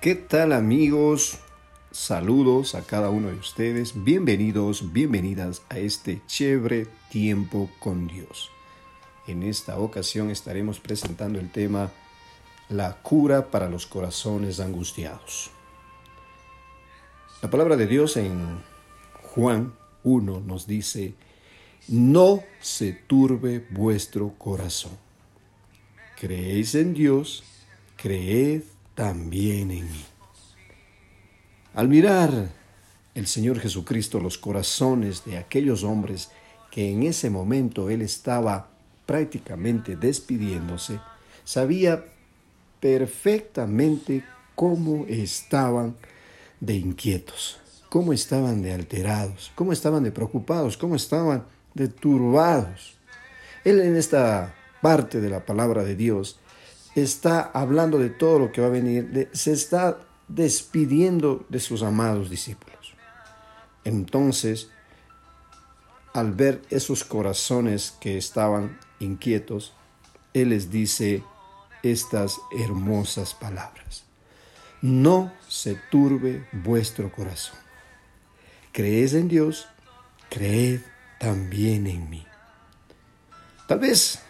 ¿Qué tal amigos? Saludos a cada uno de ustedes. Bienvenidos, bienvenidas a este chévere tiempo con Dios. En esta ocasión estaremos presentando el tema La cura para los corazones angustiados. La palabra de Dios en Juan 1 nos dice, no se turbe vuestro corazón. Creéis en Dios, creed también en mí. Al mirar el Señor Jesucristo los corazones de aquellos hombres que en ese momento Él estaba prácticamente despidiéndose, sabía perfectamente cómo estaban de inquietos, cómo estaban de alterados, cómo estaban de preocupados, cómo estaban de turbados. Él en esta parte de la palabra de Dios está hablando de todo lo que va a venir, se está despidiendo de sus amados discípulos. Entonces, al ver esos corazones que estaban inquietos, Él les dice estas hermosas palabras. No se turbe vuestro corazón. Creed en Dios, creed también en mí. Tal vez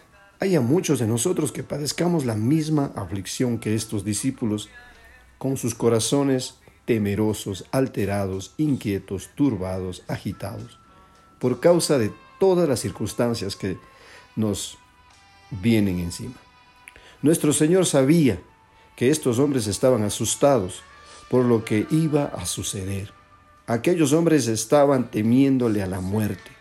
haya muchos de nosotros que padezcamos la misma aflicción que estos discípulos, con sus corazones temerosos, alterados, inquietos, turbados, agitados, por causa de todas las circunstancias que nos vienen encima. Nuestro Señor sabía que estos hombres estaban asustados por lo que iba a suceder. Aquellos hombres estaban temiéndole a la muerte,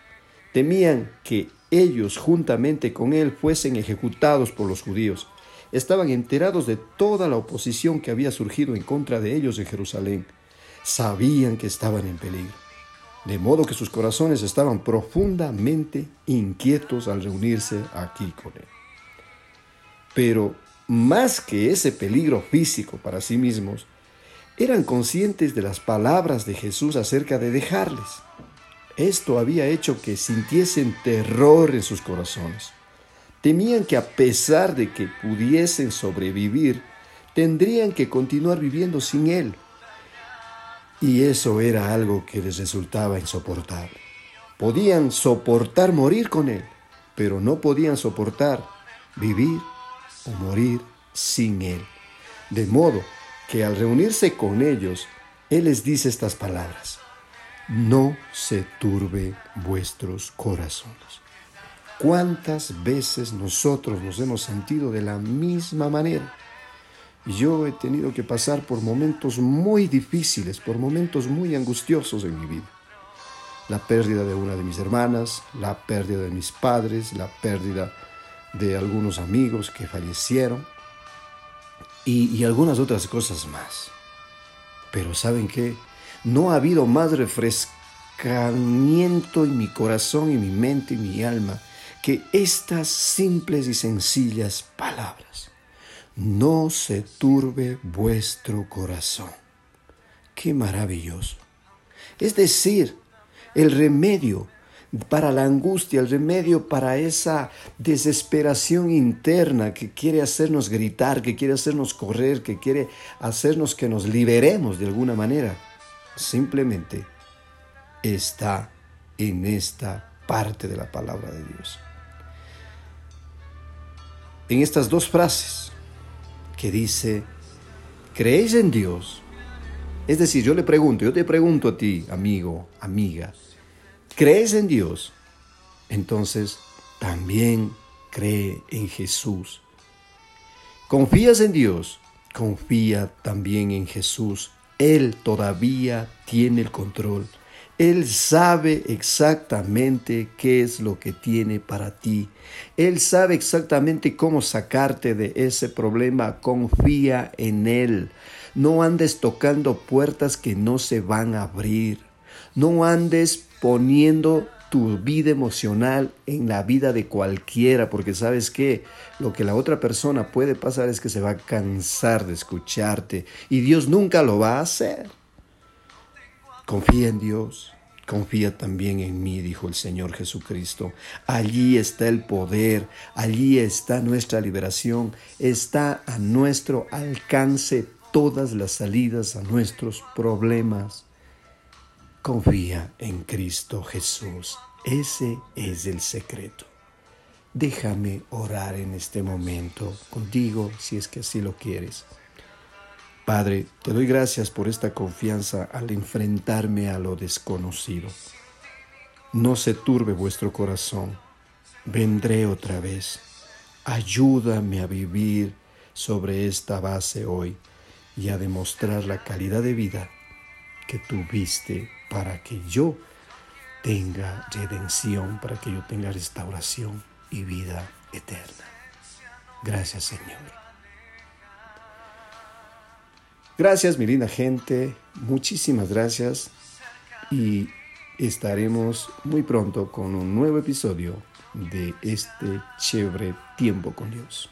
temían que ellos juntamente con él fuesen ejecutados por los judíos. Estaban enterados de toda la oposición que había surgido en contra de ellos en Jerusalén. Sabían que estaban en peligro. De modo que sus corazones estaban profundamente inquietos al reunirse aquí con él. Pero más que ese peligro físico para sí mismos, eran conscientes de las palabras de Jesús acerca de dejarles. Esto había hecho que sintiesen terror en sus corazones. Temían que a pesar de que pudiesen sobrevivir, tendrían que continuar viviendo sin Él. Y eso era algo que les resultaba insoportable. Podían soportar morir con Él, pero no podían soportar vivir o morir sin Él. De modo que al reunirse con ellos, Él les dice estas palabras no se turbe vuestros corazones. ¿Cuántas veces nosotros nos hemos sentido de la misma manera? Yo he tenido que pasar por momentos muy difíciles, por momentos muy angustiosos en mi vida. La pérdida de una de mis hermanas, la pérdida de mis padres, la pérdida de algunos amigos que fallecieron y, algunas otras cosas más. Pero ¿saben qué? No ha habido más refrescamiento en mi corazón y mi mente y mi alma que estas simples y sencillas palabras. No se turbe vuestro corazón. Qué maravilloso. Es decir, el remedio para la angustia, el remedio para esa desesperación interna que quiere hacernos gritar, que quiere hacernos correr, que quiere hacernos que nos liberemos de alguna manera simplemente está en esta parte de la palabra de Dios. En estas dos frases que dice, ¿creéis en Dios? Es decir, yo le pregunto, yo te pregunto a ti, amigo, amiga, ¿crees en Dios? Entonces, también cree en Jesús. ¿Confías en Dios? Confía también en Jesús él todavía tiene el control. Él sabe exactamente qué es lo que tiene para ti. Él sabe exactamente cómo sacarte de ese problema. Confía en Él. No andes tocando puertas que no se van a abrir. No andes poniendo tu vida emocional en la vida de cualquiera, porque sabes que lo que la otra persona puede pasar es que se va a cansar de escucharte y Dios nunca lo va a hacer. Confía en Dios, confía también en mí, dijo el Señor Jesucristo. Allí está el poder, allí está nuestra liberación, está a nuestro alcance todas las salidas a nuestros problemas. Confía en Cristo Jesús. Ese es el secreto. Déjame orar en este momento contigo si es que así lo quieres. Padre, te doy gracias por esta confianza al enfrentarme a lo desconocido. No se turbe vuestro corazón. Vendré otra vez. Ayúdame a vivir sobre esta base hoy y a demostrar la calidad de vida que tuviste para que yo tenga redención, para que yo tenga restauración y vida eterna. Gracias Señor. Gracias, mi linda gente. Muchísimas gracias. Y estaremos muy pronto con un nuevo episodio de este chévere tiempo con Dios.